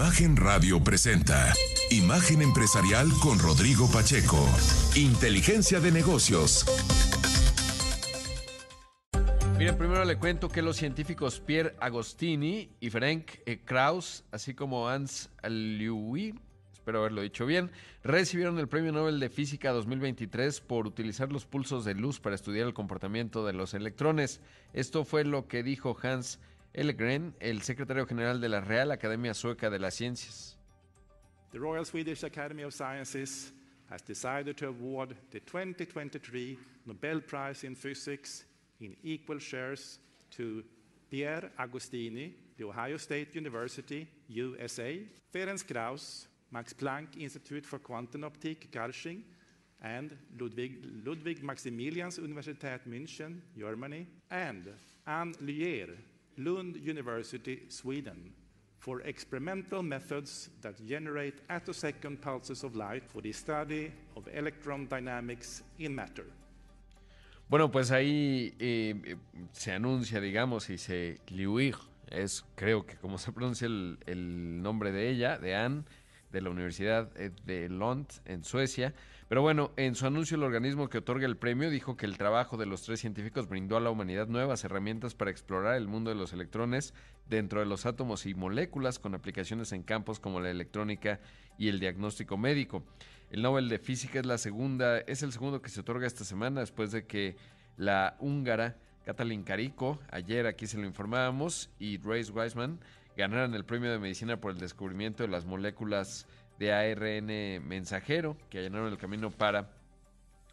Imagen Radio presenta Imagen Empresarial con Rodrigo Pacheco. Inteligencia de negocios. Miren, primero le cuento que los científicos Pierre Agostini y Ferenc Krauss, así como Hans Liuwi, espero haberlo dicho bien, recibieron el Premio Nobel de Física 2023 por utilizar los pulsos de luz para estudiar el comportamiento de los electrones. Esto fue lo que dijo Hans Elgren, el secretario general de la Real Academia Sueca de las Ciencias. The Royal Swedish Academy of Sciences has decided to award the 2023 Nobel Prize in Physics in equal shares to Pierre Agostini, the Ohio State University, USA, Ferenc Krauss, Max Planck Institute for Quantum Optik, Garching, and Ludwig, Ludwig Maximilians Universität München, Germany, and Anne Luyer, Lund University, Sweden, for experimental methods that generate attosecond pulses of light for the study of electron dynamics in matter. Bueno, pues ahí eh, se anuncia, digamos, y se Liuig, es creo que como se pronuncia el, el nombre de ella, de Anne, de la Universidad eh, de Lund en Suecia. Pero bueno, en su anuncio el organismo que otorga el premio dijo que el trabajo de los tres científicos brindó a la humanidad nuevas herramientas para explorar el mundo de los electrones dentro de los átomos y moléculas con aplicaciones en campos como la electrónica y el diagnóstico médico. El Nobel de Física es la segunda, es el segundo que se otorga esta semana después de que la húngara Katalin Kariko, ayer aquí se lo informábamos, y Grace Weisman ganaran el premio de medicina por el descubrimiento de las moléculas de ARN mensajero que allanaron el camino para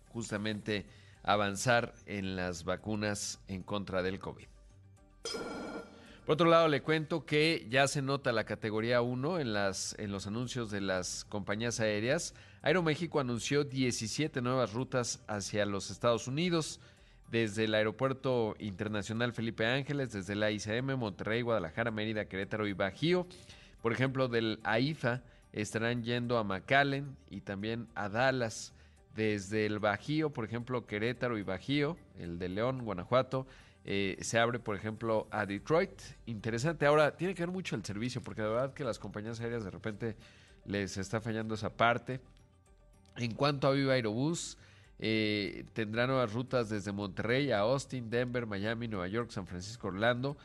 justamente avanzar en las vacunas en contra del COVID. Por otro lado, le cuento que ya se nota la categoría 1 en, las, en los anuncios de las compañías aéreas. Aeroméxico anunció 17 nuevas rutas hacia los Estados Unidos, desde el Aeropuerto Internacional Felipe Ángeles, desde la ICM, Monterrey, Guadalajara, Mérida, Querétaro y Bajío. Por ejemplo, del AIFA estarán yendo a McAllen y también a Dallas. Desde el Bajío, por ejemplo, Querétaro y Bajío, el de León, Guanajuato, eh, se abre, por ejemplo, a Detroit. Interesante. Ahora, tiene que ver mucho el servicio, porque de verdad que las compañías aéreas de repente les está fallando esa parte. En cuanto a Viva Aerobús, eh, tendrá nuevas rutas desde Monterrey a Austin, Denver, Miami, Nueva York, San Francisco, Orlando.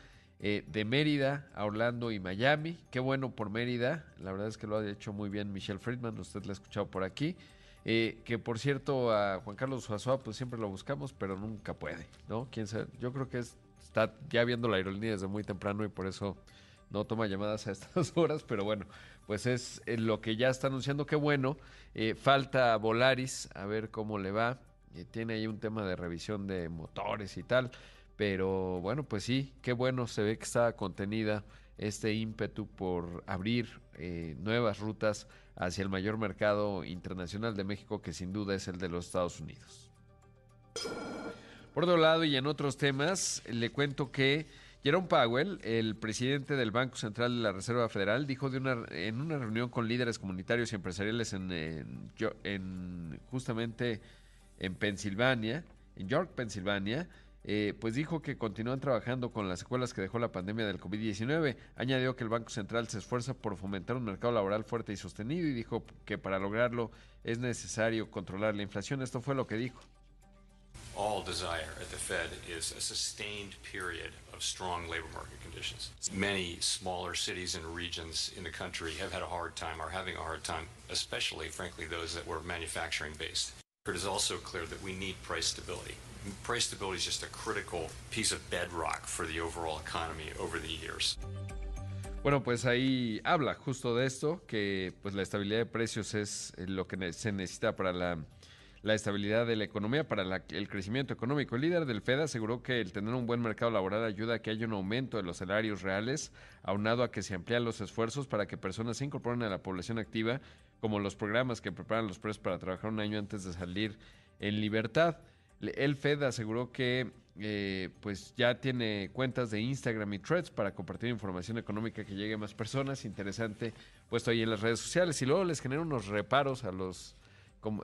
Eh, de Mérida a Orlando y Miami. Qué bueno por Mérida. La verdad es que lo ha hecho muy bien Michelle Friedman. Usted lo ha escuchado por aquí. Eh, que por cierto a Juan Carlos Suazua pues siempre lo buscamos, pero nunca puede, ¿no? ¿Quién sabe? Yo creo que está ya viendo la aerolínea desde muy temprano y por eso no toma llamadas a estas horas, pero bueno, pues es eh, lo que ya está anunciando, qué bueno. falta Volaris, a ver cómo le va. tiene ahí un tema de revisión de motores y tal. Pero bueno, pues sí, qué bueno, se ve que está contenida este ímpetu por abrir eh, nuevas rutas hacia el mayor mercado internacional de México, que sin duda es el de los Estados Unidos. Por otro lado, y en otros temas, le cuento que Jerome Powell, el presidente del Banco Central de la Reserva Federal, dijo de una, en una reunión con líderes comunitarios y empresariales en, en justamente en Pensilvania, en York, Pensilvania, eh, pues dijo que continúan trabajando con las secuelas que dejó la pandemia del COVID-19. Añadió que el Banco Central se esfuerza por fomentar un mercado laboral fuerte y sostenido y dijo que para lograrlo es necesario controlar la inflación. Esto fue lo que dijo. All desire at the Fed is a sustained period of strong labor market conditions. Many smaller cities and regions in the country have had a hard time, are having a hard time, especially, frankly, those that were manufacturing based. It is also clear that we need price stability. Price stability is just a critical piece of bedrock for the overall economy over the years. Bueno, pues ahí habla justo de esto, que pues la estabilidad de precios es eh, lo que se necesita para la, la estabilidad de la economía, para la, el crecimiento económico. El líder del Fed aseguró que el tener un buen mercado laboral ayuda a que haya un aumento de los salarios reales, aunado a que se amplían los esfuerzos para que personas se incorporen a la población activa, como los programas que preparan los presos para trabajar un año antes de salir en libertad. El Fed aseguró que eh, pues ya tiene cuentas de Instagram y Threads para compartir información económica que llegue a más personas. Interesante, puesto ahí en las redes sociales. Y luego les genera unos reparos a los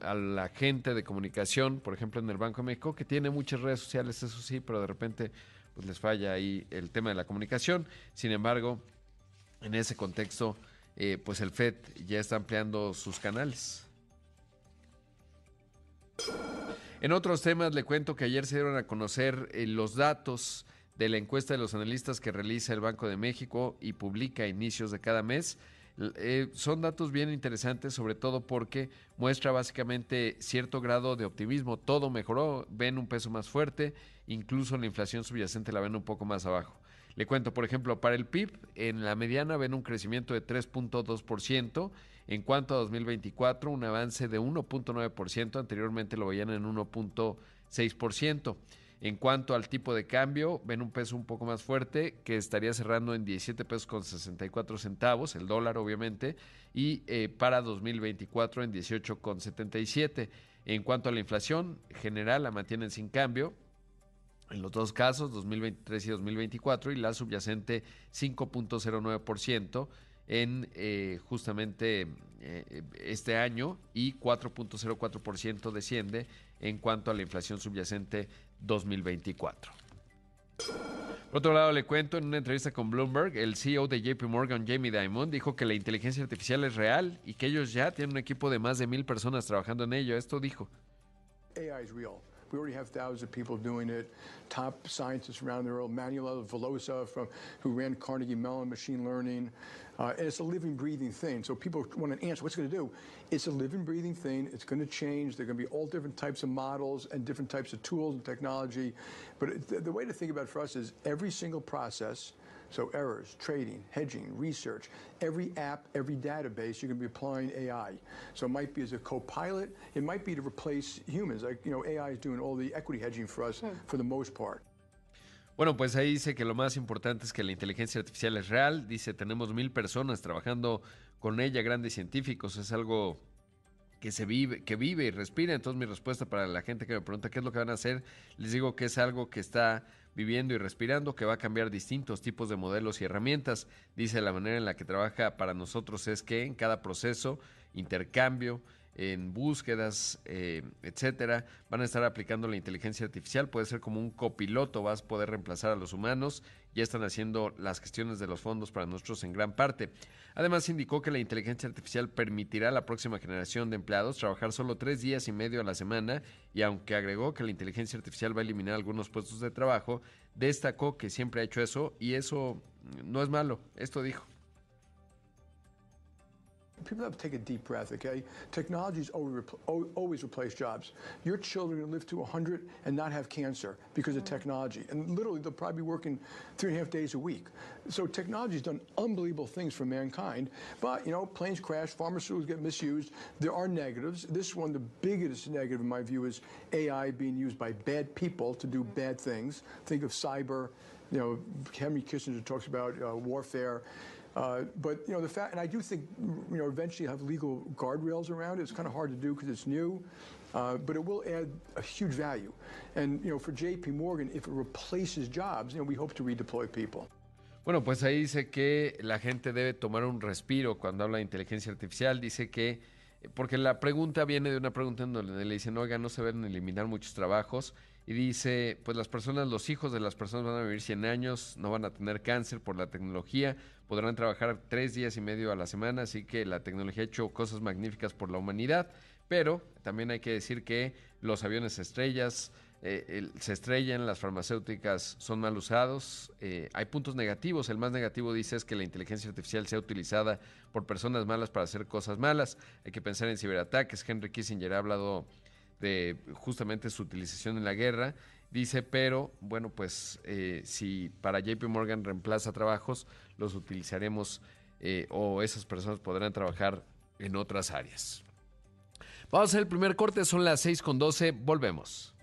a la gente de comunicación, por ejemplo en el Banco de México, que tiene muchas redes sociales, eso sí, pero de repente pues les falla ahí el tema de la comunicación. Sin embargo, en ese contexto eh, pues el Fed ya está ampliando sus canales. En otros temas le cuento que ayer se dieron a conocer eh, los datos de la encuesta de los analistas que realiza el Banco de México y publica a inicios de cada mes. Eh, son datos bien interesantes, sobre todo porque muestra básicamente cierto grado de optimismo. Todo mejoró, ven un peso más fuerte, incluso la inflación subyacente la ven un poco más abajo. Le cuento, por ejemplo, para el PIB, en la mediana ven un crecimiento de 3.2%. En cuanto a 2024, un avance de 1.9%. Anteriormente lo veían en 1.6%. En cuanto al tipo de cambio, ven un peso un poco más fuerte que estaría cerrando en 17 pesos con 64 centavos, el dólar obviamente, y eh, para 2024 en 18 con 77. En cuanto a la inflación general, la mantienen sin cambio, en los dos casos, 2023 y 2024, y la subyacente 5.09% en eh, justamente eh, este año y 4.04% desciende en cuanto a la inflación subyacente 2024. Por otro lado, le cuento, en una entrevista con Bloomberg, el CEO de JP Morgan, Jamie Dimon, dijo que la inteligencia artificial es real y que ellos ya tienen un equipo de más de mil personas trabajando en ello. Esto dijo. AI is real. We already have thousands of people doing it. Top scientists around the world, Manuel Velosa, from, who ran Carnegie Mellon Machine Learning. Uh, and it's a living, breathing thing. So people want to answer, what's going to do? It's a living, breathing thing. It's going to change. There are going to be all different types of models and different types of tools and technology. But the, the way to think about it for us is every single process – so errors, trading, hedging, research, every app, every database, you're going to be applying AI. So it might be as a co-pilot. It might be to replace humans. Like, you know, AI is doing all the equity hedging for us hmm. for the most part. Bueno, pues ahí dice que lo más importante es que la inteligencia artificial es real. Dice, tenemos mil personas trabajando con ella, grandes científicos. Es algo que se vive, que vive y respira. Entonces mi respuesta para la gente que me pregunta qué es lo que van a hacer, les digo que es algo que está viviendo y respirando, que va a cambiar distintos tipos de modelos y herramientas. Dice la manera en la que trabaja para nosotros es que en cada proceso, intercambio, en búsquedas, eh, etcétera, van a estar aplicando la inteligencia artificial. Puede ser como un copiloto, vas a poder reemplazar a los humanos. Ya están haciendo las gestiones de los fondos para nosotros en gran parte. Además, indicó que la inteligencia artificial permitirá a la próxima generación de empleados trabajar solo tres días y medio a la semana. Y aunque agregó que la inteligencia artificial va a eliminar algunos puestos de trabajo, destacó que siempre ha hecho eso y eso no es malo. Esto dijo. People have to take a deep breath, okay? Technology's always, always replace jobs. Your children can live to 100 and not have cancer because of technology. And literally, they'll probably be working three and a half days a week. So technology's done unbelievable things for mankind. But, you know, planes crash, pharmaceuticals get misused. There are negatives. This one, the biggest negative in my view, is AI being used by bad people to do bad things. Think of cyber. You know, Henry Kissinger talks about uh, warfare. Uh, but you know the fact, and I do think you know eventually have legal guardrails around it. It's kind of hard to do because it's new, uh, but it will add a huge value. And you know for J.P. Morgan, if it replaces jobs, you know we hope to redeploy people. Bueno, pues ahí dice que la gente debe tomar un respiro cuando habla de inteligencia artificial. Dice que, porque la pregunta viene de una pregunta en donde le dicen, oiga, no se ven eliminar muchos trabajos. Y dice, pues las personas, los hijos de las personas van a vivir 100 años, no van a tener cáncer por la tecnología, podrán trabajar tres días y medio a la semana, así que la tecnología ha hecho cosas magníficas por la humanidad, pero también hay que decir que los aviones estrellas, eh, se estrellan, las farmacéuticas son mal usados, eh, hay puntos negativos, el más negativo dice es que la inteligencia artificial sea utilizada por personas malas para hacer cosas malas, hay que pensar en ciberataques, Henry Kissinger ha hablado de justamente su utilización en la guerra. Dice, pero bueno, pues eh, si para JP Morgan reemplaza trabajos, los utilizaremos eh, o esas personas podrán trabajar en otras áreas. Vamos a hacer el primer corte, son las 6 con 12, volvemos.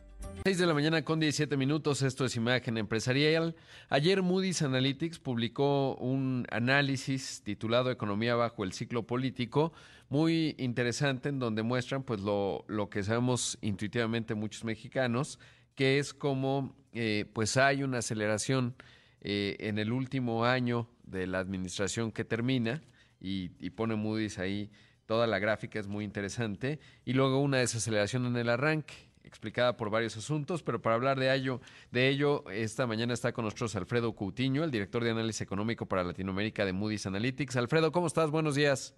6 de la mañana con 17 minutos, esto es Imagen Empresarial. Ayer Moody's Analytics publicó un análisis titulado Economía bajo el ciclo político, muy interesante en donde muestran pues lo, que sabemos intuitivamente muchos mexicanos, que es como eh, pues hay una aceleración eh, en el último año de la administración que termina y, y pone Moody's ahí toda la gráfica es muy interesante y luego una desaceleración en el arranque explicada por varios asuntos, pero para hablar de ello, de ello, esta mañana está con nosotros Alfredo Coutinho, el director de análisis económico para Latinoamérica de Moody's Analytics. Alfredo, ¿cómo estás? Buenos días.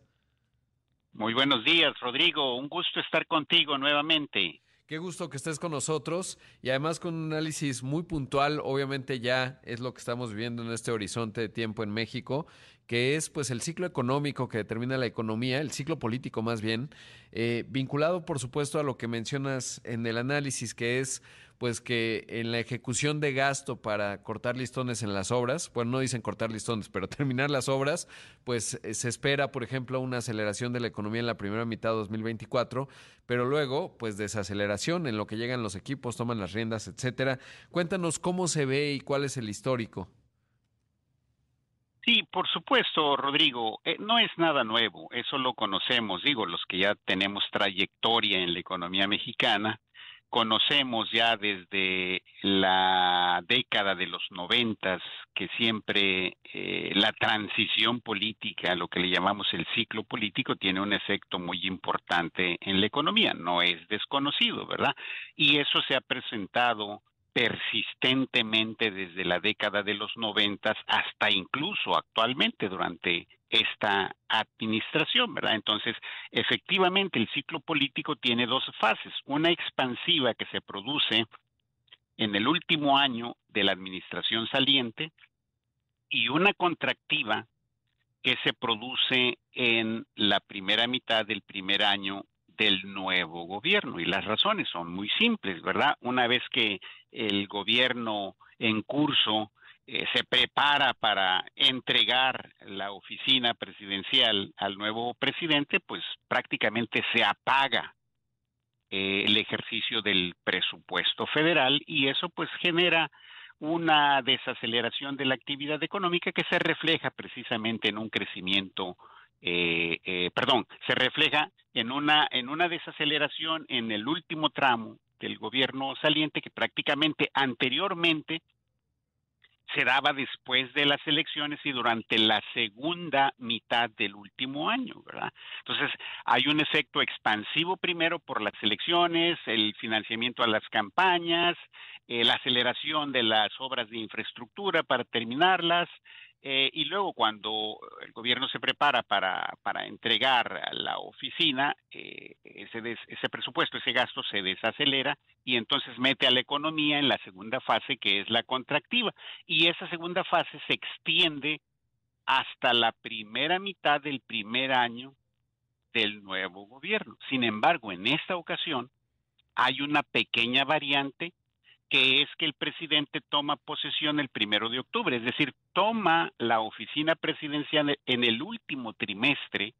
Muy buenos días, Rodrigo. Un gusto estar contigo nuevamente. Qué gusto que estés con nosotros y además con un análisis muy puntual, obviamente ya es lo que estamos viviendo en este horizonte de tiempo en México que es pues el ciclo económico que determina la economía, el ciclo político más bien, eh, vinculado por supuesto a lo que mencionas en el análisis, que es pues que en la ejecución de gasto para cortar listones en las obras, bueno, no dicen cortar listones, pero terminar las obras, pues eh, se espera, por ejemplo, una aceleración de la economía en la primera mitad de 2024, pero luego, pues desaceleración en lo que llegan los equipos, toman las riendas, etcétera. Cuéntanos cómo se ve y cuál es el histórico. Sí, por supuesto, Rodrigo, eh, no es nada nuevo, eso lo conocemos, digo, los que ya tenemos trayectoria en la economía mexicana, conocemos ya desde la década de los noventas que siempre eh, la transición política, lo que le llamamos el ciclo político, tiene un efecto muy importante en la economía, no es desconocido, ¿verdad? Y eso se ha presentado persistentemente desde la década de los noventas hasta incluso actualmente durante esta administración, ¿verdad? Entonces, efectivamente, el ciclo político tiene dos fases, una expansiva que se produce en el último año de la administración saliente y una contractiva que se produce en la primera mitad del primer año del nuevo gobierno. Y las razones son muy simples, ¿verdad? Una vez que el gobierno en curso eh, se prepara para entregar la oficina presidencial al nuevo presidente, pues prácticamente se apaga eh, el ejercicio del presupuesto federal y eso pues genera una desaceleración de la actividad económica que se refleja precisamente en un crecimiento eh, eh, perdón, se refleja en una, en una desaceleración en el último tramo del gobierno saliente que prácticamente anteriormente se daba después de las elecciones y durante la segunda mitad del último año, ¿verdad? Entonces, hay un efecto expansivo primero por las elecciones, el financiamiento a las campañas, eh, la aceleración de las obras de infraestructura para terminarlas, eh, y luego cuando el gobierno se prepara para, para entregar la oficina, eh, ese, ese presupuesto, ese gasto se desacelera y entonces mete a la economía en la segunda fase que es la contractiva. Y esa segunda fase se extiende hasta la primera mitad del primer año del nuevo gobierno. Sin embargo, en esta ocasión hay una pequeña variante que es que el presidente toma posesión el primero de octubre, es decir, toma la oficina presidencial en el último trimestre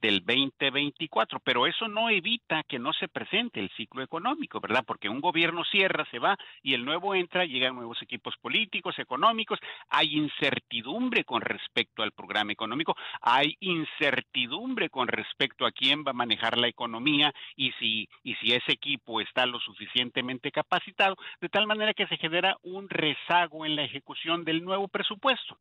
del 2024, pero eso no evita que no se presente el ciclo económico, ¿verdad? Porque un gobierno cierra, se va y el nuevo entra, llegan nuevos equipos políticos, económicos, hay incertidumbre con respecto al programa económico, hay incertidumbre con respecto a quién va a manejar la economía y si y si ese equipo está lo suficientemente capacitado, de tal manera que se genera un rezago en la ejecución del nuevo presupuesto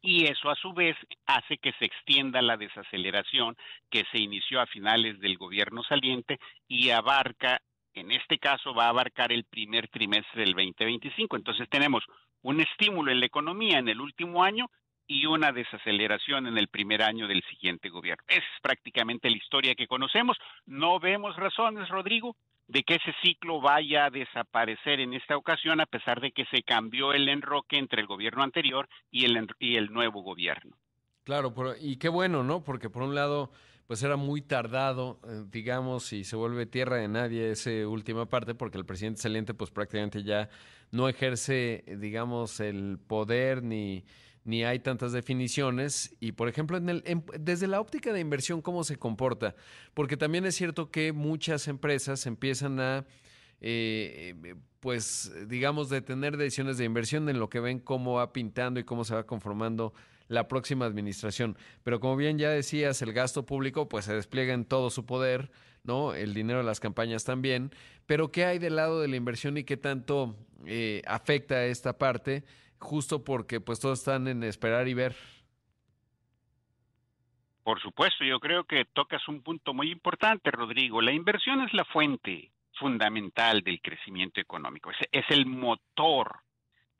y eso a su vez hace que se extienda la desaceleración que se inició a finales del gobierno saliente y abarca, en este caso va a abarcar el primer trimestre del 2025. Entonces tenemos un estímulo en la economía en el último año y una desaceleración en el primer año del siguiente gobierno. Esa es prácticamente la historia que conocemos. No vemos razones, Rodrigo, de que ese ciclo vaya a desaparecer en esta ocasión a pesar de que se cambió el enroque entre el gobierno anterior y el, y el nuevo gobierno. Claro, y qué bueno, ¿no? Porque por un lado, pues era muy tardado, eh, digamos, y se vuelve tierra de nadie esa última parte, porque el presidente saliente, pues prácticamente ya no ejerce, digamos, el poder ni ni hay tantas definiciones. Y, por ejemplo, en el, desde la óptica de inversión, ¿cómo se comporta? Porque también es cierto que muchas empresas empiezan a, eh, pues, digamos, de tener decisiones de inversión en lo que ven cómo va pintando y cómo se va conformando la próxima administración. Pero como bien ya decías, el gasto público, pues, se despliega en todo su poder. ¿no? El dinero de las campañas también. Pero, ¿qué hay del lado de la inversión y qué tanto eh, afecta a esta parte? Justo porque pues todos están en esperar y ver. Por supuesto, yo creo que tocas un punto muy importante, Rodrigo. La inversión es la fuente fundamental del crecimiento económico. Es, es el motor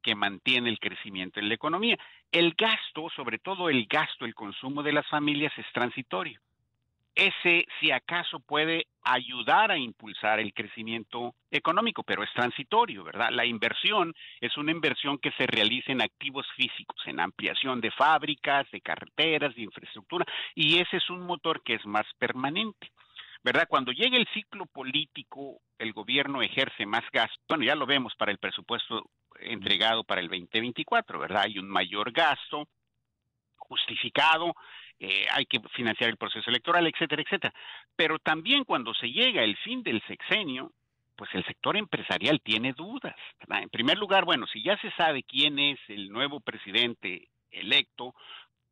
que mantiene el crecimiento en la economía. El gasto, sobre todo el gasto, el consumo de las familias es transitorio ese si acaso puede ayudar a impulsar el crecimiento económico, pero es transitorio, ¿verdad? La inversión es una inversión que se realiza en activos físicos, en ampliación de fábricas, de carreteras, de infraestructura, y ese es un motor que es más permanente. ¿verdad? Cuando llega el ciclo político, el gobierno ejerce más gasto. Bueno, ya lo vemos para el presupuesto entregado para el 2024, ¿verdad? Hay un mayor gasto justificado eh, hay que financiar el proceso electoral, etcétera, etcétera. Pero también cuando se llega el fin del sexenio, pues el sector empresarial tiene dudas. En primer lugar, bueno, si ya se sabe quién es el nuevo presidente electo,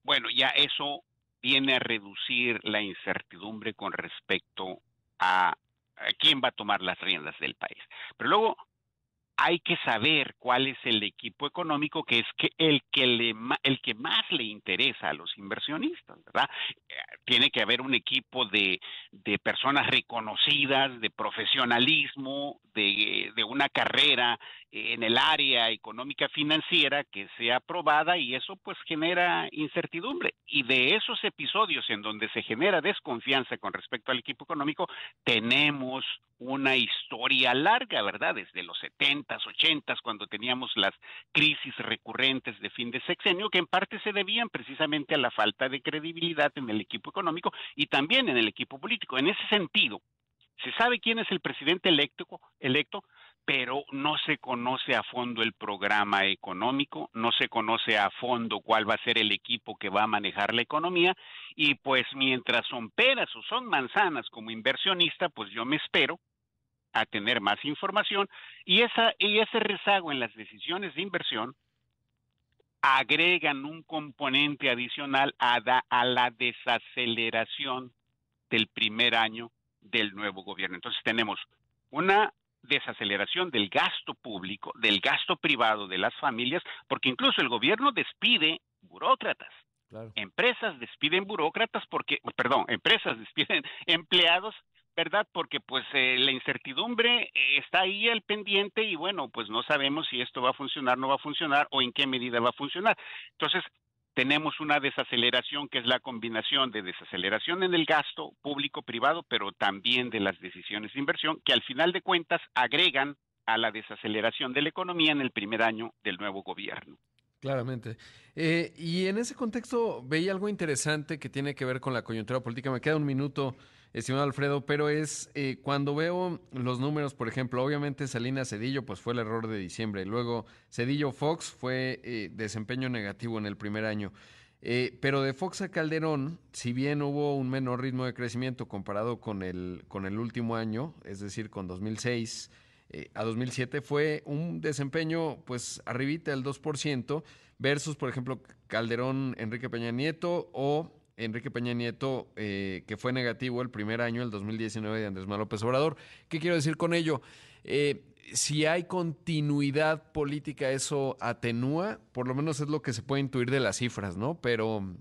bueno, ya eso viene a reducir la incertidumbre con respecto a quién va a tomar las riendas del país. Pero luego hay que saber cuál es el equipo económico que es que el que le el que más le interesa a los inversionistas, ¿verdad? Eh, tiene que haber un equipo de, de personas reconocidas, de profesionalismo, de, de una carrera en el área económica financiera que sea aprobada y eso pues genera incertidumbre. Y de esos episodios en donde se genera desconfianza con respecto al equipo económico, tenemos una historia larga, ¿verdad? Desde los 70s, 80s, cuando teníamos las crisis recurrentes de fin de sexenio, que en parte se debían precisamente a la falta de credibilidad en el equipo económico y también en el equipo político. En ese sentido, se sabe quién es el presidente electo, electo pero no se conoce a fondo el programa económico, no se conoce a fondo cuál va a ser el equipo que va a manejar la economía y pues mientras son peras o son manzanas como inversionista, pues yo me espero a tener más información y esa y ese rezago en las decisiones de inversión agregan un componente adicional a, a la desaceleración del primer año del nuevo gobierno. Entonces tenemos una desaceleración del gasto público, del gasto privado de las familias, porque incluso el gobierno despide burócratas. Empresas despiden burócratas porque, perdón, empresas despiden empleados, ¿verdad? Porque pues eh, la incertidumbre está ahí al pendiente y bueno, pues no sabemos si esto va a funcionar, no va a funcionar o en qué medida va a funcionar. Entonces, tenemos una desaceleración que es la combinación de desaceleración en el gasto público-privado, pero también de las decisiones de inversión, que al final de cuentas agregan a la desaceleración de la economía en el primer año del nuevo gobierno. Claramente. Eh, y en ese contexto veía algo interesante que tiene que ver con la coyuntura política. Me queda un minuto estimado Alfredo, pero es eh, cuando veo los números, por ejemplo, obviamente Salinas Cedillo, pues fue el error de diciembre. Luego Cedillo Fox fue eh, desempeño negativo en el primer año. Eh, pero de Fox a Calderón, si bien hubo un menor ritmo de crecimiento comparado con el, con el último año, es decir, con 2006 a 2007, fue un desempeño pues arribita del 2% versus, por ejemplo, Calderón, Enrique Peña Nieto o Enrique Peña Nieto, eh, que fue negativo el primer año, el 2019 de Andrés Manuel López Obrador. ¿Qué quiero decir con ello? Eh, si hay continuidad política, eso atenúa, por lo menos es lo que se puede intuir de las cifras, ¿no? Pero,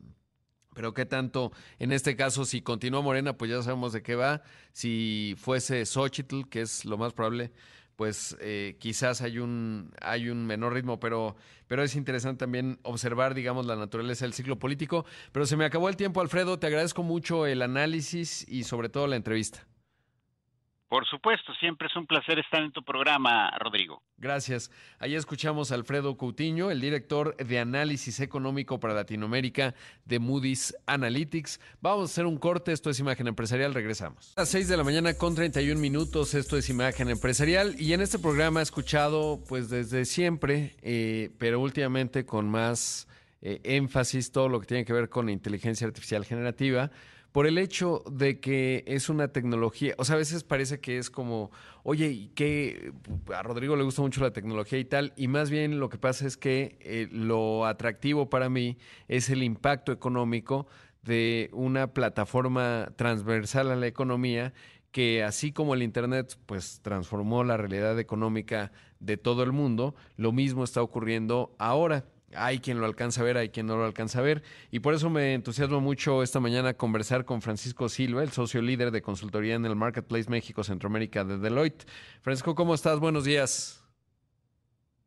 pero qué tanto, en este caso, si continúa Morena, pues ya sabemos de qué va. Si fuese Xochitl, que es lo más probable, pues eh, quizás hay un, hay un menor ritmo, pero, pero es interesante también observar, digamos, la naturaleza del ciclo político. Pero se me acabó el tiempo, Alfredo, te agradezco mucho el análisis y sobre todo la entrevista. Por supuesto, siempre es un placer estar en tu programa, Rodrigo. Gracias. Ahí escuchamos a Alfredo Coutinho, el director de análisis económico para Latinoamérica de Moody's Analytics. Vamos a hacer un corte, esto es Imagen Empresarial, regresamos. A las 6 de la mañana con 31 minutos, esto es Imagen Empresarial y en este programa he escuchado pues desde siempre, eh, pero últimamente con más eh, énfasis todo lo que tiene que ver con inteligencia artificial generativa por el hecho de que es una tecnología, o sea, a veces parece que es como, oye, ¿y qué? A Rodrigo le gusta mucho la tecnología y tal, y más bien lo que pasa es que eh, lo atractivo para mí es el impacto económico de una plataforma transversal a la economía que así como el Internet pues transformó la realidad económica de todo el mundo, lo mismo está ocurriendo ahora hay quien lo alcanza a ver, hay quien no lo alcanza a ver. Y por eso me entusiasmo mucho esta mañana conversar con Francisco Silva, el socio líder de consultoría en el Marketplace México Centroamérica de Deloitte. Francisco, ¿cómo estás? Buenos días.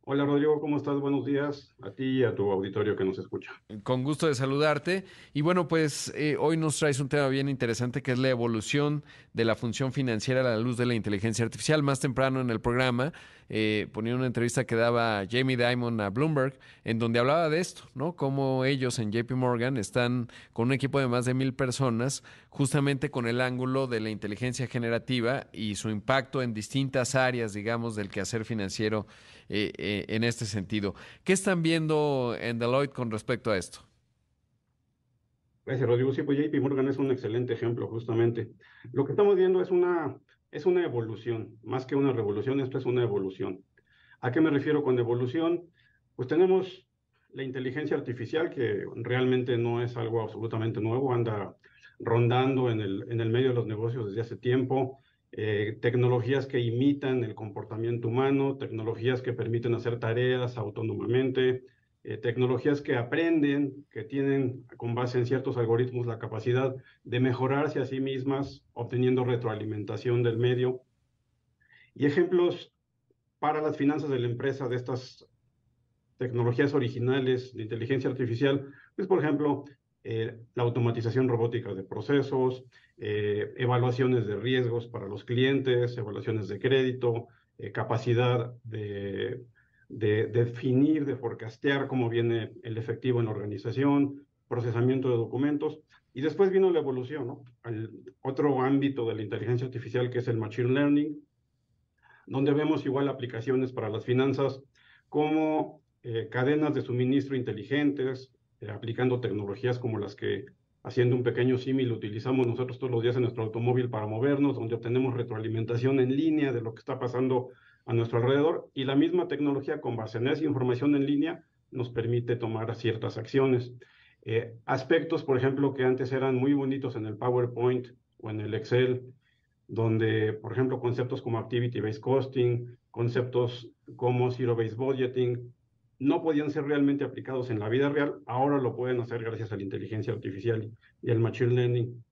Hola Rodrigo, ¿cómo estás? Buenos días a ti y a tu auditorio que nos escucha. Con gusto de saludarte. Y bueno, pues eh, hoy nos traes un tema bien interesante que es la evolución de la función financiera a la luz de la inteligencia artificial. Más temprano en el programa eh, ponía una entrevista que daba Jamie Dimon a Bloomberg, en donde hablaba de esto, ¿no? Cómo ellos en JP Morgan están con un equipo de más de mil personas, justamente con el ángulo de la inteligencia generativa y su impacto en distintas áreas, digamos, del quehacer financiero eh, eh, en este sentido. ¿Qué están viendo en Deloitte con respecto a esto? Gracias, Rodrigo. Sí, pues JP Morgan es un excelente ejemplo, justamente. Lo que estamos viendo es una, es una evolución, más que una revolución, esto es una evolución. ¿A qué me refiero con evolución? Pues tenemos la inteligencia artificial, que realmente no es algo absolutamente nuevo, anda rondando en el, en el medio de los negocios desde hace tiempo. Eh, tecnologías que imitan el comportamiento humano, tecnologías que permiten hacer tareas autónomamente, eh, tecnologías que aprenden, que tienen con base en ciertos algoritmos la capacidad de mejorarse a sí mismas, obteniendo retroalimentación del medio. Y ejemplos para las finanzas de la empresa de estas tecnologías originales de inteligencia artificial, pues por ejemplo, eh, la automatización robótica de procesos, eh, evaluaciones de riesgos para los clientes, evaluaciones de crédito, eh, capacidad de, definir, de forecastear cómo viene el efectivo en la organización, procesamiento de documentos. Y después vino la evolución, ¿no? otro ámbito de la inteligencia artificial que es el machine learning, donde vemos igual aplicaciones para las finanzas como cadenas de suministro inteligentes, eh, aplicando tecnologías como las que, haciendo un pequeño símil, utilizamos nosotros todos los días en nuestro automóvil para movernos, donde obtenemos retroalimentación en línea de lo que está pasando a nuestro alrededor, y la misma tecnología con base en esa información en línea nos permite tomar ciertas acciones. Eh, aspectos, por ejemplo, que antes eran muy bonitos en el PowerPoint o en el Excel, donde, por ejemplo, conceptos como Activity-Based Costing, conceptos como Zero-Based Budgeting, no podían ser realmente aplicados en la vida real, ahora lo pueden hacer gracias a la inteligencia artificial y al machine learning.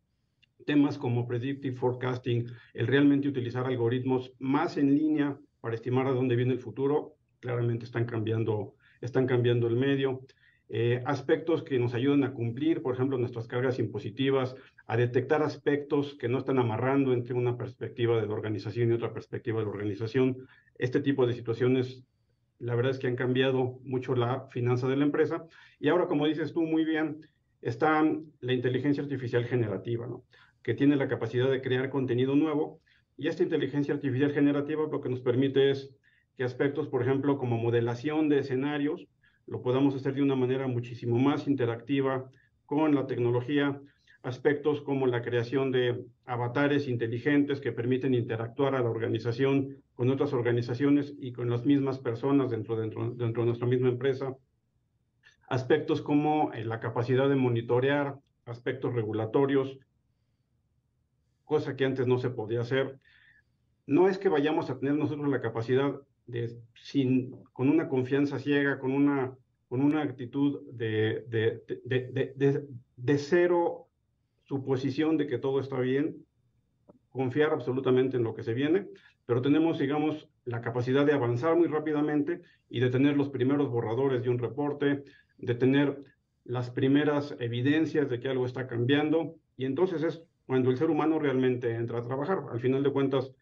Temas como predictive forecasting, el realmente utilizar algoritmos más en línea para estimar a dónde viene el futuro, claramente están cambiando, están cambiando el medio. Eh, aspectos que nos ayudan a cumplir, por ejemplo, nuestras cargas impositivas, a detectar aspectos que no están amarrando entre una perspectiva de la organización y otra perspectiva de la organización. Este tipo de situaciones la verdad es que han cambiado mucho la finanza de la empresa. Y ahora, como dices tú muy bien, está la inteligencia artificial generativa, ¿no? que tiene la capacidad de crear contenido nuevo. Y esta inteligencia artificial generativa lo que nos permite es que aspectos, por ejemplo, como modelación de escenarios, lo podamos hacer de una manera muchísimo más interactiva con la tecnología, aspectos como la creación de avatares inteligentes que permiten interactuar a la organización con otras organizaciones y con las mismas personas dentro, dentro, dentro de nuestra misma empresa. Aspectos como eh, la capacidad de monitorear, aspectos regulatorios, cosa que antes no se podía hacer. No es que vayamos a tener nosotros la capacidad de, sin, con una confianza ciega, con una, con una actitud de, de, de, de cero suposición de que todo está bien, confiar absolutamente en lo que se viene, pero tenemos, digamos, la capacidad de avanzar muy rápidamente y de tener los primeros borradores de un reporte, de tener las primeras evidencias de que algo está cambiando, y entonces es cuando el ser humano realmente entra a trabajar. Al final de cuentas,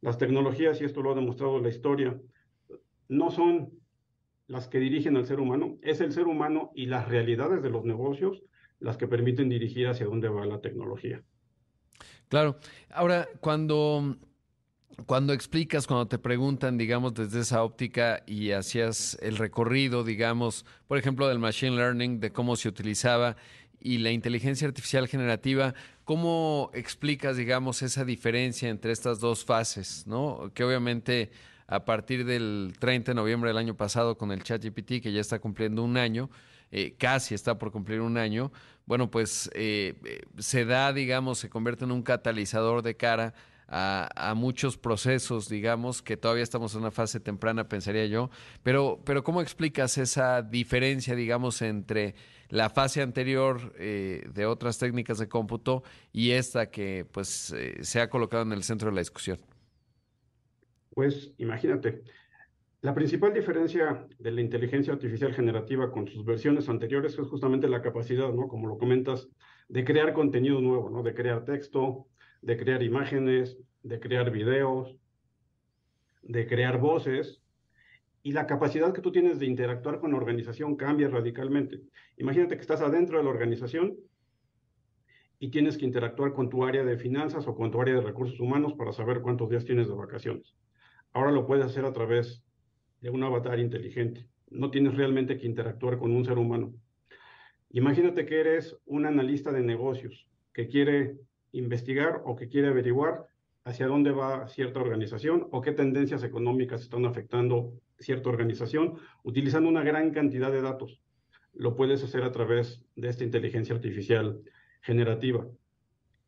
las tecnologías, y esto lo ha demostrado la historia, no son las que dirigen al ser humano, es el ser humano y las realidades de los negocios las que permiten dirigir hacia dónde va la tecnología. Claro. Ahora, cuando, cuando explicas, cuando te preguntan, digamos, desde esa óptica y hacías el recorrido, digamos, por ejemplo, del machine learning, de cómo se utilizaba y la inteligencia artificial generativa, ¿cómo explicas, digamos, esa diferencia entre estas dos fases? ¿no? Que obviamente a partir del 30 de noviembre del año pasado con el ChatGPT, que ya está cumpliendo un año, eh, casi está por cumplir un año, bueno, pues eh, eh, se da, digamos, se convierte en un catalizador de cara a, muchos procesos, digamos, que todavía estamos en una fase temprana, pensaría yo. Pero, pero ¿cómo explicas esa diferencia, digamos, entre la fase anterior eh, de otras técnicas de cómputo y esta que pues eh, se ha colocado en el centro de la discusión? Pues imagínate, la principal diferencia de la inteligencia artificial generativa con sus versiones anteriores es justamente la capacidad, ¿no? Como lo comentas, de crear contenido nuevo, ¿no? De crear texto, de crear imágenes, de crear videos, de crear voces, y la capacidad que tú tienes de interactuar con la organización cambia radicalmente. Imagínate que estás adentro de la organización y tienes que interactuar con tu área de finanzas o con tu área de recursos humanos para saber cuántos días tienes de vacaciones. Ahora lo puedes hacer a través de un avatar inteligente. No tienes realmente que interactuar con un ser humano. Imagínate que eres un analista de negocios que quiere investigar o que quiere averiguar hacia dónde va cierta organización o qué tendencias económicas están afectando cierta organización, utilizando una gran cantidad de datos. Lo puedes hacer a través de esta inteligencia artificial generativa.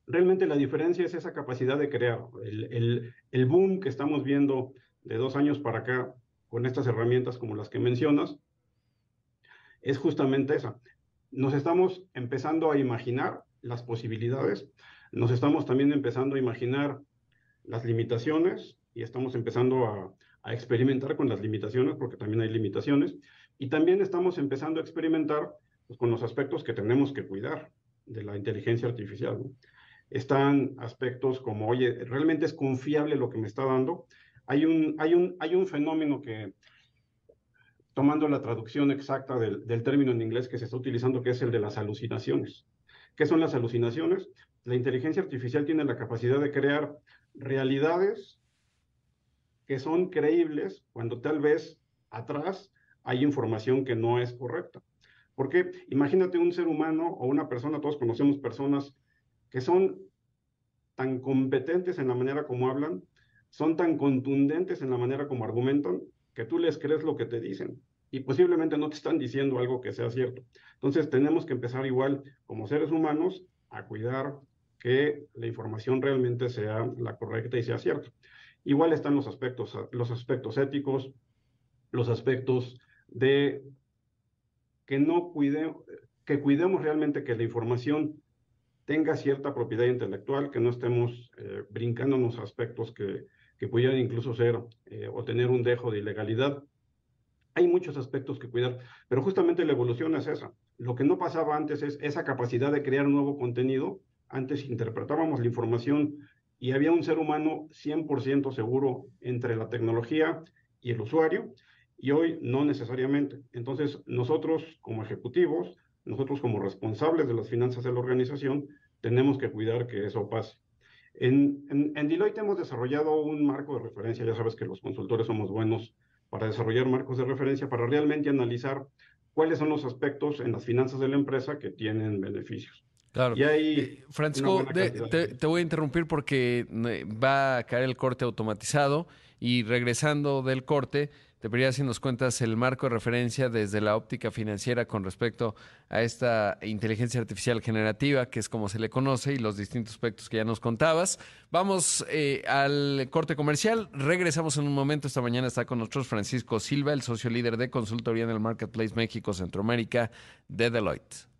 Realmente la diferencia es esa capacidad de crear. El, el boom que estamos viendo de dos años para acá con estas herramientas como las que mencionas es justamente esa. Nos estamos empezando a imaginar las posibilidades nos estamos también empezando a imaginar las limitaciones y estamos empezando a, experimentar con las limitaciones, porque también hay limitaciones, y también estamos empezando a experimentar pues, con los aspectos que tenemos que cuidar de la inteligencia artificial. Están aspectos como, oye, ¿realmente es confiable lo que me está dando? Hay un, hay un, hay un fenómeno que, tomando la traducción exacta del, del término en inglés que se está utilizando, que es el de las alucinaciones. ¿Qué son las alucinaciones? la inteligencia artificial tiene la capacidad de crear realidades que son creíbles cuando tal vez atrás hay información que no es correcta. Porque imagínate un ser humano o una persona, todos conocemos personas que son tan competentes en la manera como hablan, son tan contundentes en la manera como argumentan, que tú les crees lo que te dicen y posiblemente no te están diciendo algo que sea cierto. Entonces tenemos que empezar igual como seres humanos a cuidar que la información realmente sea la correcta y sea cierta. Igual están los aspectos, los aspectos éticos, los aspectos de que no cuide, que cuidemos realmente que la información tenga cierta propiedad intelectual, que no estemos eh, brincándonos aspectos que, que pudieran incluso ser eh, o tener un dejo de ilegalidad. Hay muchos aspectos que cuidar, pero justamente la evolución es esa. Lo que no pasaba antes es esa capacidad de crear nuevo contenido antes interpretábamos la información y había un ser humano 100% seguro entre la tecnología y el usuario, y hoy no necesariamente. Entonces, nosotros como ejecutivos, nosotros como responsables de las finanzas de la organización, tenemos que cuidar que eso pase. En, en, Deloitte hemos desarrollado un marco de referencia, ya sabes que los consultores somos buenos para desarrollar marcos de referencia, para realmente analizar cuáles son los aspectos en las finanzas de la empresa que tienen beneficios. Claro. Y ahí Francisco, te, voy a interrumpir porque eh, va a caer el corte automatizado y regresando del corte, te pediría si nos cuentas el marco de referencia desde la óptica financiera con respecto a esta inteligencia artificial generativa, que es como se le conoce, y los distintos aspectos que ya nos contabas. Vamos eh, al corte comercial, regresamos en un momento. Esta mañana está con nosotros Francisco Silva, el socio líder de consultoría en el Marketplace México Centroamérica de Deloitte.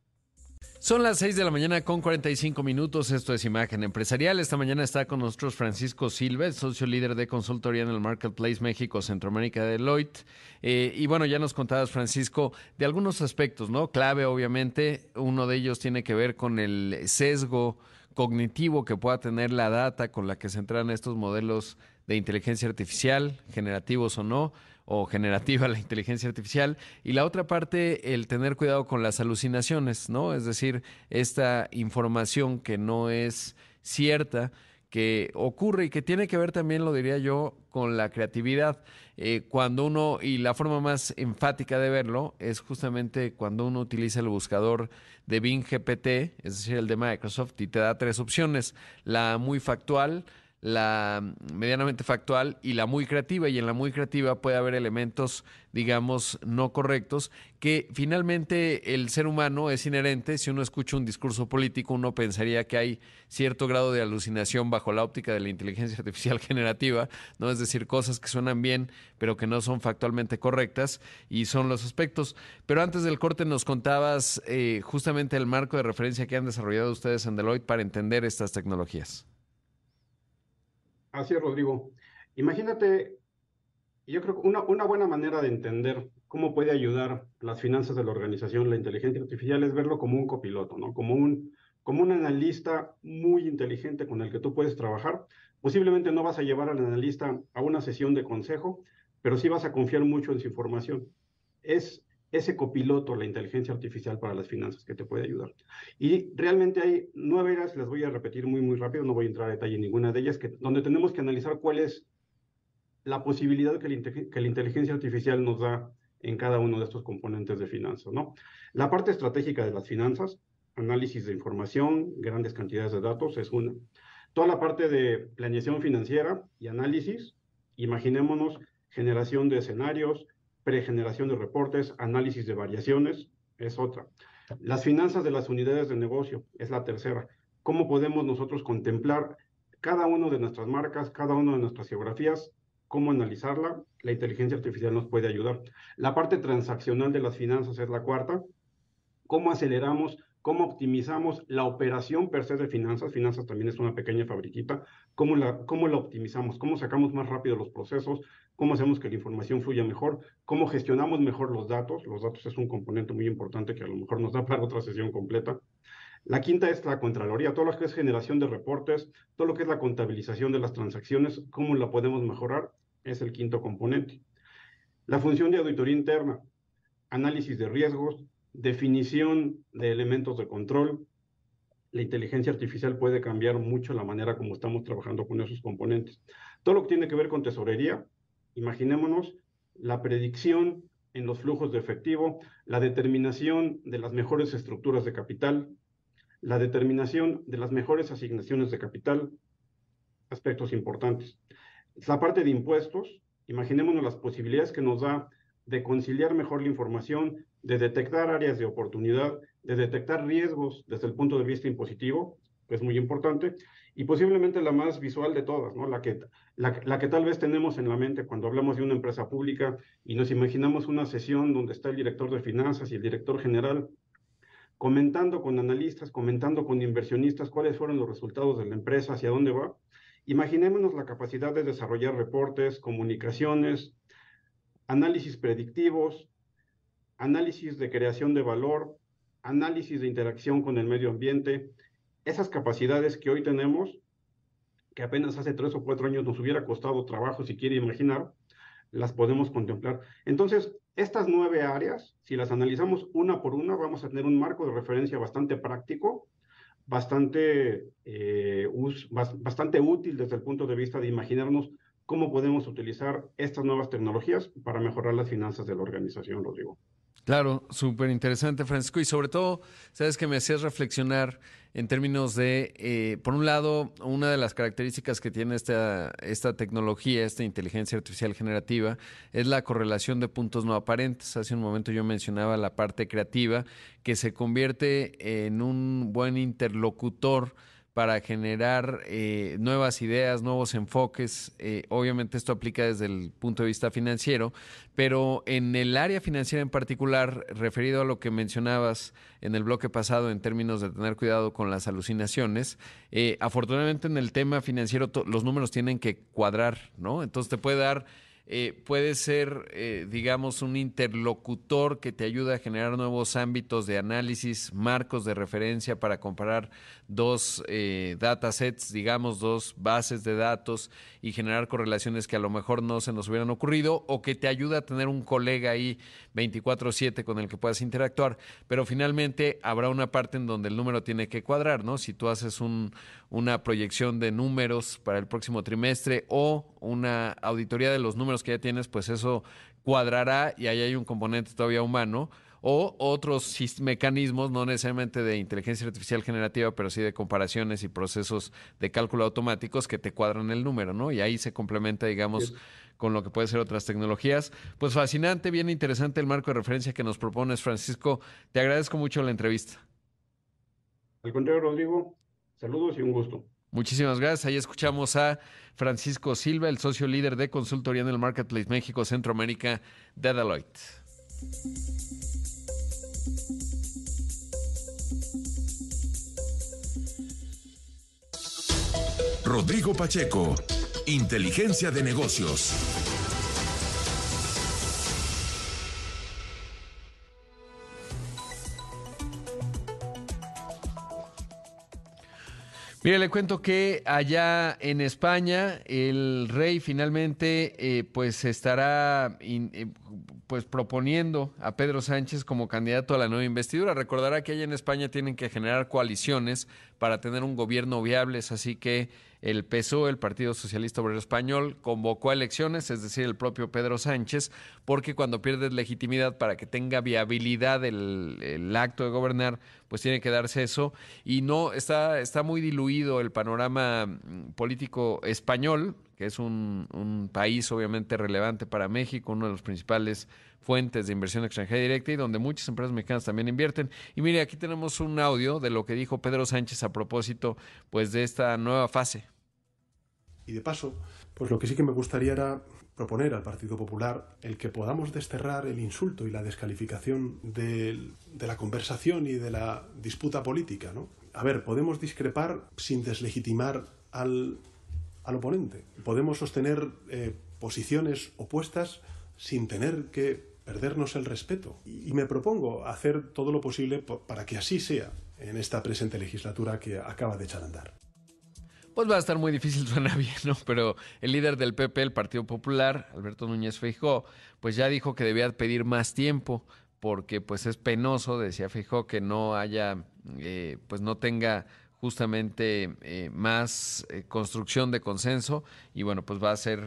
Son las 6 de la mañana con 45 minutos. Esto es Imagen Empresarial. Esta mañana está con nosotros Francisco Silva, socio líder de consultoría en el Marketplace México, Centroamérica de Deloitte. Eh, y bueno, ya nos contabas, Francisco, de algunos aspectos, ¿no? Clave, obviamente. Uno de ellos tiene que ver con el sesgo cognitivo que pueda tener la data con la que se entran estos modelos de inteligencia artificial, generativos o no o generativa la inteligencia artificial y la otra parte el tener cuidado con las alucinaciones, ¿no? Es decir, esta información que no es cierta que ocurre y que tiene que ver también, lo diría yo, con la creatividad. Eh, cuando uno, y la forma más enfática de verlo es justamente cuando uno utiliza el buscador de Bing GPT, es decir, el de Microsoft, y te da tres opciones. La muy factual, la medianamente factual y la muy creativa. Y en la muy creativa puede haber elementos, digamos, no correctos, que finalmente el ser humano es inherente. Si uno escucha un discurso político, uno pensaría que hay cierto grado de alucinación bajo la óptica de la inteligencia artificial generativa, ¿no? Es decir, cosas que suenan bien, pero que no son factualmente correctas, y son los aspectos. Pero antes del corte nos contabas eh, justamente el marco de referencia que han desarrollado ustedes en Deloitte para entender estas tecnologías. Así es, Rodrigo. Imagínate, yo creo que una, una buena manera de entender cómo puede ayudar las finanzas de la organización, la inteligencia artificial, es verlo como un copiloto, ¿no? Como un, como un analista muy inteligente con el que tú puedes trabajar. Posiblemente no vas a llevar al analista a una sesión de consejo, pero sí vas a confiar mucho en su información. Es ese copiloto, la inteligencia artificial para las finanzas que te puede ayudar. Y realmente hay nueve áreas, las voy a repetir muy, muy rápido, no voy a entrar a detalle en ninguna de ellas, que, donde tenemos que analizar cuál es la posibilidad que, que la inteligencia artificial nos da en cada uno de estos componentes de finanzas, ¿no? La parte estratégica de las finanzas, análisis de información, grandes cantidades de datos, es una. Toda la parte de planeación financiera y análisis, imaginémonos generación de escenarios, pregeneración de reportes, análisis de variaciones, es otra. Las finanzas de las unidades de negocio es la tercera. ¿Cómo podemos nosotros contemplar cada una de nuestras marcas, cada una de nuestras geografías, cómo analizarla? La inteligencia artificial nos puede ayudar. La parte transaccional de las finanzas es la cuarta. ¿Cómo aceleramos cómo optimizamos la operación per se de finanzas, finanzas también es una pequeña fabriquita, cómo la, cómo la optimizamos, cómo sacamos más rápido los procesos, cómo hacemos que la información fluya mejor, cómo gestionamos mejor los datos, los datos es un componente muy importante que a lo mejor nos da para otra sesión completa. La quinta es la Contraloría, todo lo que es generación de reportes, todo lo que es la contabilización de las transacciones, cómo la podemos mejorar, es el quinto componente. La función de auditoría interna, análisis de riesgos, definición de elementos de control. La inteligencia artificial puede cambiar mucho la manera como estamos trabajando con esos componentes. Todo lo que tiene que ver con tesorería, imaginémonos la predicción en los flujos de efectivo, la determinación de las mejores estructuras de capital, la determinación de las mejores asignaciones de capital, aspectos importantes. La parte de impuestos, imaginémonos las posibilidades que nos da de conciliar mejor la información, de detectar áreas de oportunidad, de detectar riesgos desde el punto de vista impositivo, que es muy importante, y posiblemente la más visual de todas, ¿no? la, que, la, la, que tal vez tenemos en la mente cuando hablamos de una empresa pública y nos imaginamos una sesión donde está el director de finanzas y el director general comentando con analistas, comentando con inversionistas cuáles fueron los resultados de la empresa, hacia dónde va. Imaginémonos la capacidad de desarrollar reportes, comunicaciones, análisis predictivos, análisis de creación de valor, análisis de interacción con el medio ambiente, esas capacidades que hoy tenemos, que apenas hace tres o cuatro años nos hubiera costado trabajo, si quiere imaginar, las podemos contemplar. Entonces, estas nueve áreas, si las analizamos una por una, vamos a tener un marco de referencia bastante práctico, bastante, eh, bastante útil desde el punto de vista de imaginarnos cómo podemos utilizar estas nuevas tecnologías para mejorar las finanzas de la organización, Rodrigo. Claro, súper interesante, Francisco. Y sobre todo, sabes que me hacías reflexionar en términos de, eh, por un lado, una de las características que tiene esta, esta tecnología, esta inteligencia artificial generativa, es la correlación de puntos no aparentes. Hace un momento yo mencionaba la parte creativa, que se convierte en un buen interlocutor para generar eh, nuevas ideas, nuevos enfoques. Eh, obviamente esto aplica desde el punto de vista financiero, pero en el área financiera en particular, referido a lo que mencionabas en el bloque pasado en términos de tener cuidado con las alucinaciones, eh, afortunadamente en el tema financiero los números tienen que cuadrar, ¿no? Entonces te puede dar eh, puede ser, eh, digamos, un interlocutor que te ayuda a generar nuevos ámbitos de análisis, marcos de referencia para comparar dos eh, datasets, digamos, dos bases de datos y generar correlaciones que a lo mejor no se nos hubieran ocurrido o que te ayuda a tener un colega ahí 24/7 con el que puedas interactuar. Pero finalmente habrá una parte en donde el número tiene que cuadrar, ¿no? Si tú haces un, una proyección de números para el próximo trimestre o una auditoría de los números que ya tienes, pues eso cuadrará y ahí hay un componente todavía humano o otros mecanismos, no necesariamente de inteligencia artificial generativa, pero sí de comparaciones y procesos de cálculo automáticos que te cuadran el número, ¿no? Y ahí se complementa, digamos, con lo que puede ser otras tecnologías. Pues fascinante, bien interesante el marco de referencia que nos propones, Francisco. Te agradezco mucho la entrevista. Al contrario, Rodrigo, saludos y un gusto. Muchísimas gracias. Ahí escuchamos a Francisco Silva, el socio líder de consultoría en el Marketplace México Centroamérica de Deloitte. Rodrigo Pacheco, Inteligencia de Negocios. Mire, le cuento que allá en España el rey finalmente eh, pues estará eh, pues proponiendo a Pedro Sánchez como candidato a la nueva investidura. Recordará que allá en España tienen que generar coaliciones para tener un gobierno viable, así que el PSOE, el Partido Socialista Obrero Español, convocó a elecciones, es decir, el propio Pedro Sánchez, porque cuando pierdes legitimidad para que tenga viabilidad el, acto de gobernar, pues tiene que darse eso. Y no, está, está muy diluido el panorama mm, político español, que es un, un país obviamente relevante para México, uno de los principales fuentes de inversión extranjera directa y donde muchas empresas mexicanas también invierten. Y mire, aquí tenemos un audio de lo que dijo Pedro Sánchez a propósito pues de esta nueva fase. Y de paso, pues lo que sí que me gustaría era proponer al Partido Popular el que podamos desterrar el insulto y la descalificación de, la conversación y de la disputa política. ¿no? A ver, podemos discrepar sin deslegitimar al, oponente. Podemos sostener eh, posiciones opuestas sin tener que perdernos el respeto. Y, me propongo hacer todo lo posible para que así sea en esta presente legislatura que acaba de echar a andar. Pues va a estar muy difícil, suena bien, ¿no? Pero el líder del PP, el Partido Popular, Alberto Núñez Feijó, pues ya dijo que debía pedir más tiempo porque pues es penoso, decía Feijó, que no haya, eh, pues no tenga justamente eh, más eh, construcción de consenso y bueno, pues va a ser,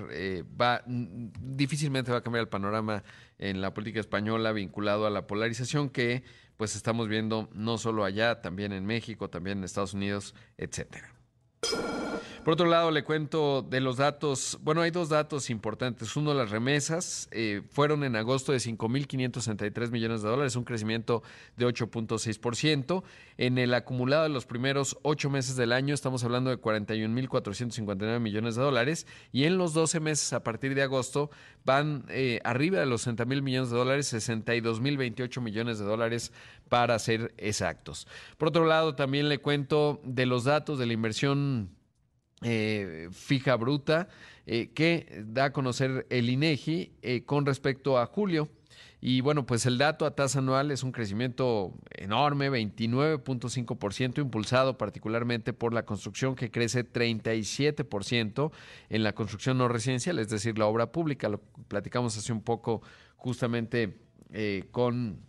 va, difícilmente va a cambiar el panorama en la política española vinculado a la polarización que pues estamos viendo no solo allá, también en México, también en Estados Unidos, etcétera. Por otro lado, le cuento de los datos, bueno, hay dos datos importantes. Uno, las remesas eh, fueron en agosto de 5.563 millones de dólares, un crecimiento de 8.6%. En el acumulado de los primeros ocho meses del año estamos hablando de 41.459 millones de dólares y en los 12 meses a partir de agosto van eh, arriba de los 60 mil millones de dólares, 62.028 millones de dólares para ser exactos. Por otro lado, también le cuento de los datos de la inversión eh, fija bruta eh, que da a conocer el INEGI eh, con respecto a julio. Y bueno, pues el dato a tasa anual es un crecimiento enorme, 29.5%, impulsado particularmente por la construcción que crece 37% en la construcción no residencial, es decir, la obra pública. Lo platicamos hace un poco justamente con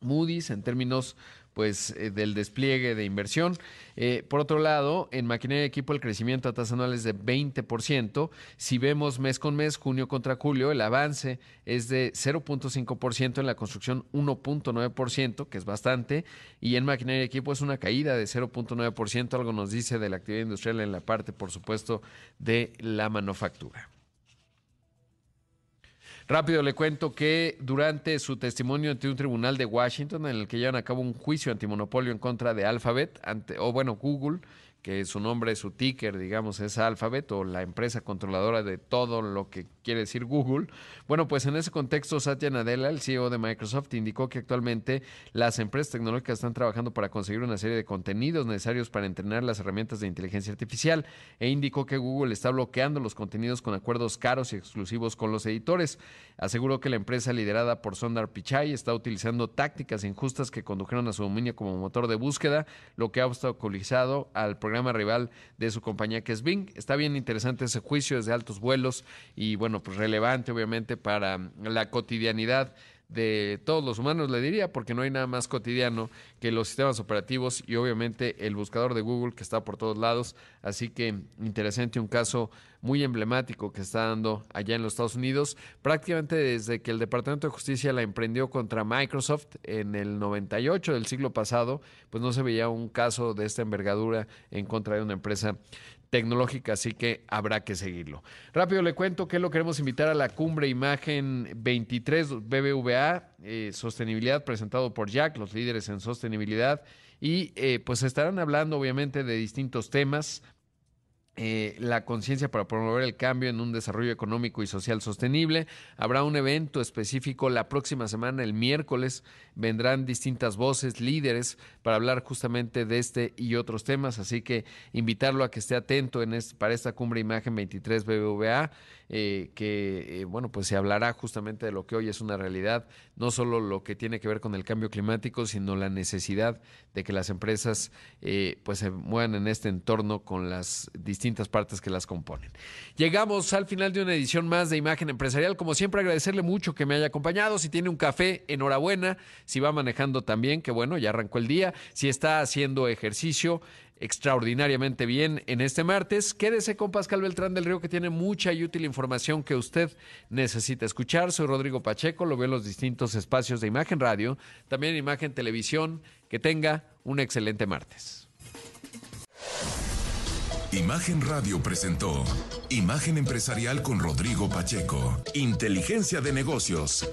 Moody's en términos pues eh, del despliegue de inversión. Eh, por otro lado, en maquinaria de equipo el crecimiento a tasa anual es de 20%. Si vemos mes con mes, junio contra julio, el avance es de 0.5%, en la construcción 1.9%, que es bastante, y en maquinaria de equipo es una caída de 0.9%, algo nos dice de la actividad industrial en la parte, por supuesto, de la manufactura. Rápido le cuento que durante su testimonio ante un tribunal de Washington, en el que llevan a cabo un juicio antimonopolio en contra de Alphabet, ante, o bueno, Google, que su nombre, su ticker, digamos, es Alphabet o la empresa controladora de todo lo que quiere decir Google. Bueno, pues en ese contexto, Satya Nadella, el CEO de Microsoft, indicó que actualmente las empresas tecnológicas están trabajando para conseguir una serie de contenidos necesarios para entrenar las herramientas de inteligencia artificial e indicó que Google está bloqueando los contenidos con acuerdos caros y exclusivos con los editores. Aseguró que la empresa liderada por Sundar Pichai está utilizando tácticas injustas que condujeron a su dominio como motor de búsqueda, lo que ha obstaculizado al programa rival de su compañía que es Bing. Está bien interesante ese juicio desde altos vuelos y bueno, pues relevante obviamente para la cotidianidad de todos los humanos, le diría, porque no hay nada más cotidiano que los sistemas operativos y obviamente el buscador de Google que está por todos lados. Así que interesante, un caso muy emblemático que está dando allá en los Estados Unidos, prácticamente desde que el Departamento de Justicia la emprendió contra Microsoft en el 98 del siglo pasado, pues no se veía un caso de esta envergadura en contra de una empresa tecnológica, así que habrá que seguirlo. Rápido le cuento que lo queremos invitar a la cumbre Imagen 23 BBVA, eh, Sostenibilidad, presentado por Jack, los líderes en sostenibilidad, y eh, pues estarán hablando obviamente de distintos temas, eh, la conciencia para promover el cambio en un desarrollo económico y social sostenible. Habrá un evento específico la próxima semana, el miércoles. Vendrán distintas voces, líderes, para hablar justamente de este y otros temas. Así que invitarlo a que esté atento en este, para esta cumbre Imagen 23 BBVA. Eh, que, eh, bueno, pues se hablará justamente de lo que hoy es una realidad, no solo lo que tiene que ver con el cambio climático, sino la necesidad de que las empresas eh, pues se muevan en este entorno con las distintas partes que las componen. Llegamos al final de una edición más de Imagen Empresarial. Como siempre, agradecerle mucho que me haya acompañado. Si tiene un café, enhorabuena. Si va manejando también, que bueno, ya arrancó el día. Si está haciendo ejercicio, extraordinariamente bien en este martes. Quédese con Pascal Beltrán del Río que tiene mucha y útil información que usted necesita escuchar. Soy Rodrigo Pacheco, lo veo en los distintos espacios de Imagen Radio, también en Imagen Televisión. Que tenga un excelente martes. Imagen Radio presentó Imagen Empresarial con Rodrigo Pacheco. Inteligencia de negocios.